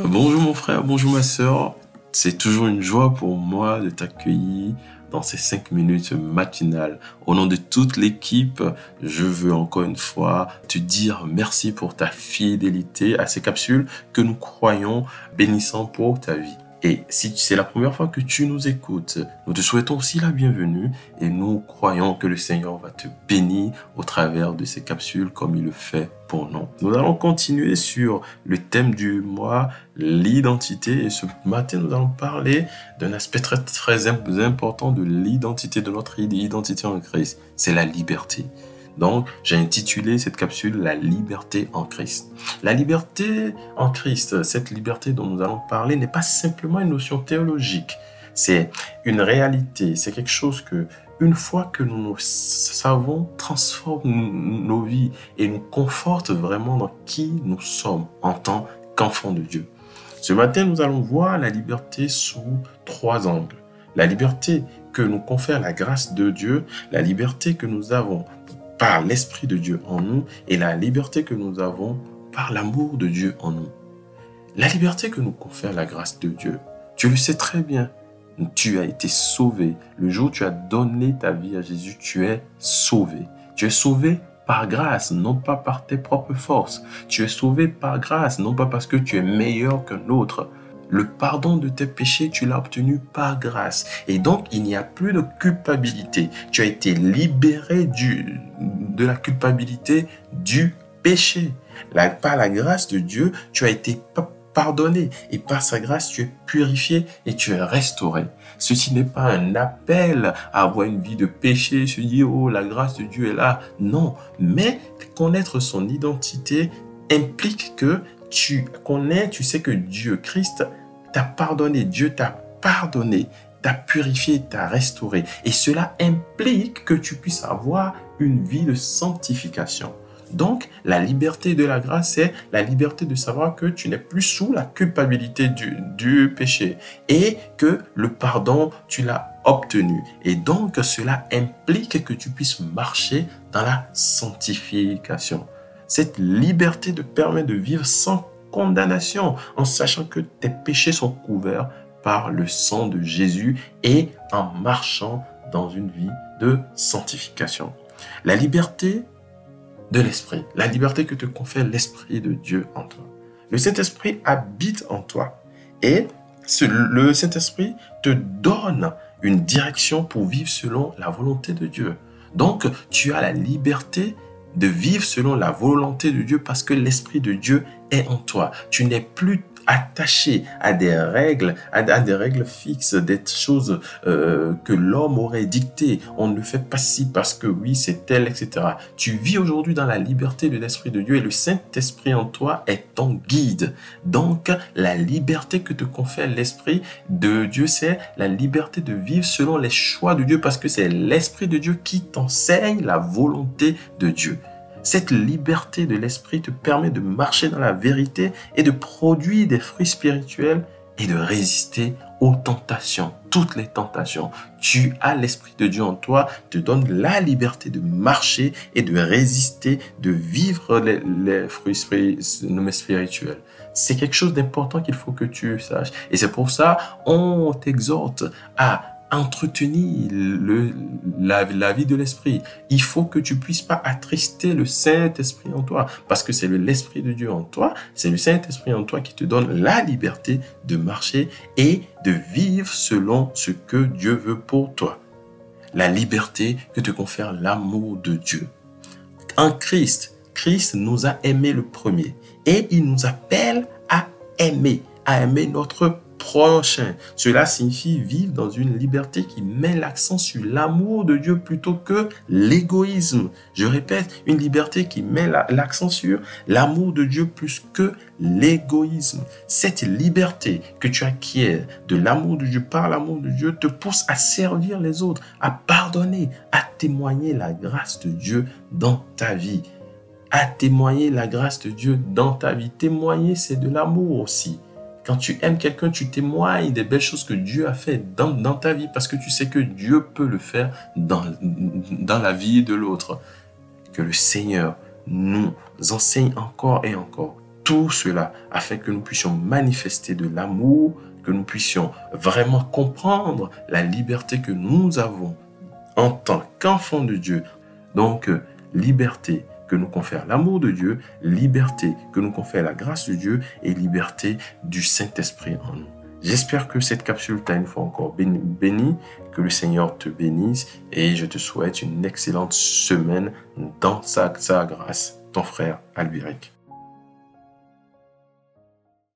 Bonjour mon frère, bonjour ma soeur. C'est toujours une joie pour moi de t'accueillir dans ces cinq minutes matinales. Au nom de toute l'équipe, je veux encore une fois te dire merci pour ta fidélité à ces capsules que nous croyons bénissant pour ta vie. Et si c'est la première fois que tu nous écoutes, nous te souhaitons aussi la bienvenue et nous croyons que le Seigneur va te bénir au travers de ces capsules comme il le fait pour nous. Nous allons continuer sur le thème du mois, l'identité. Et ce matin, nous allons parler d'un aspect très, important de l'identité, de notre identité en Christ. C'est la liberté. Donc, j'ai intitulé cette capsule La liberté en Christ. La liberté en Christ, cette liberté dont nous allons parler, n'est pas simplement une notion théologique. C'est une réalité, c'est quelque chose que, une fois que nous nous savons, transforme nos vies et nous conforte vraiment dans qui nous sommes en tant qu'enfants de Dieu. Ce matin, nous allons voir la liberté sous trois angles. La liberté que nous confère la grâce de Dieu, la liberté que nous avons par l'Esprit de Dieu en nous et la liberté que nous avons par l'amour de Dieu en nous. La liberté que nous confère la grâce de Dieu, tu le sais très bien, tu as été sauvé. Le jour où tu as donné ta vie à Jésus, tu es sauvé. Tu es sauvé par grâce, non pas par tes propres forces. Tu es sauvé par grâce, non pas parce que tu es meilleur qu'un autre, le pardon de tes péchés, tu l'as obtenu par grâce. Et donc, il n'y a plus de culpabilité. Tu as été libéré de la culpabilité du péché. par la grâce de Dieu, tu as été pardonné et par sa grâce, tu es purifié et tu es restauré. Ceci n'est pas un appel à avoir une vie de péché, se dire, oh, la grâce de Dieu est là. Non, mais connaître son identité implique que tu connais, tu sais que Dieu, Christ, t'a pardonné, Dieu t'a pardonné, t'a purifié, t'a restauré. Et cela implique que tu puisses avoir une vie de sanctification. Donc, la liberté de la grâce, c'est la liberté de savoir que tu n'es plus sous la culpabilité du, du péché et que le pardon, tu l'as obtenu. Et donc, cela implique que tu puisses marcher dans la sanctification. Cette liberté te permet de vivre sans condamnation, en sachant que tes péchés sont couverts par le sang de Jésus et en marchant dans une vie de sanctification. La liberté de l'Esprit, la liberté que te confère l'Esprit de Dieu en toi. Le Saint-Esprit habite en toi et le Saint-Esprit te donne une direction pour vivre selon la volonté de Dieu. Donc, tu as la liberté de vivre selon la volonté de Dieu parce que l'Esprit de Dieu est en toi. Tu n'es plus attaché à des règles, à, des règles fixes, des choses euh, que l'homme aurait dictées. On ne fait pas si parce que oui, c'est tel, etc. Tu vis aujourd'hui dans la liberté de l'Esprit de Dieu et le Saint-Esprit en toi est ton guide. Donc, la liberté que te confère l'Esprit de Dieu, c'est la liberté de vivre selon les choix de Dieu parce que c'est l'Esprit de Dieu qui t'enseigne la volonté de Dieu. Cette liberté de l'esprit te permet de marcher dans la vérité et de produire des fruits spirituels et de résister aux tentations, toutes les tentations. Tu as l'Esprit de Dieu en toi, te donne la liberté de marcher et de résister, de vivre les, les fruits spirituels. C'est quelque chose d'important qu'il faut que tu saches. Et c'est pour ça, on t'exhorte à entretenir le, la, vie de l'esprit. Il faut que tu puisses pas attrister le Saint-Esprit en toi, parce que c'est l'Esprit de Dieu en toi, c'est le Saint-Esprit en toi qui te donne la liberté de marcher et de vivre selon ce que Dieu veut pour toi. La liberté que te confère l'amour de Dieu. En Christ, Christ nous a aimés le premier et il nous appelle à aimer, à aimer notre prochain. Cela signifie vivre dans une liberté qui met l'accent sur l'amour de Dieu plutôt que l'égoïsme. Je répète, une liberté qui met l'accent sur l'amour de Dieu plus que l'égoïsme. Cette liberté que tu acquiers de l'amour de Dieu par l'amour de Dieu te pousse à servir les autres, à pardonner, à témoigner la grâce de Dieu dans ta vie à témoigner la grâce de Dieu dans ta vie. Témoigner, c'est de l'amour aussi. Quand tu aimes quelqu'un, tu témoignes des belles choses que Dieu a fait dans, ta vie parce que tu sais que Dieu peut le faire dans, dans la vie de l'autre. Que le Seigneur nous enseigne encore et encore tout cela afin que nous puissions manifester de l'amour, que nous puissions vraiment comprendre la liberté que nous avons en tant qu'enfants de Dieu. Donc, liberté que nous confère l'amour de Dieu, liberté que nous confère la grâce de Dieu et liberté du Saint-Esprit en nous. J'espère que cette capsule t'a une fois encore béni, que le Seigneur te bénisse et je te souhaite une excellente semaine dans sa, sa grâce. Ton frère Albéric.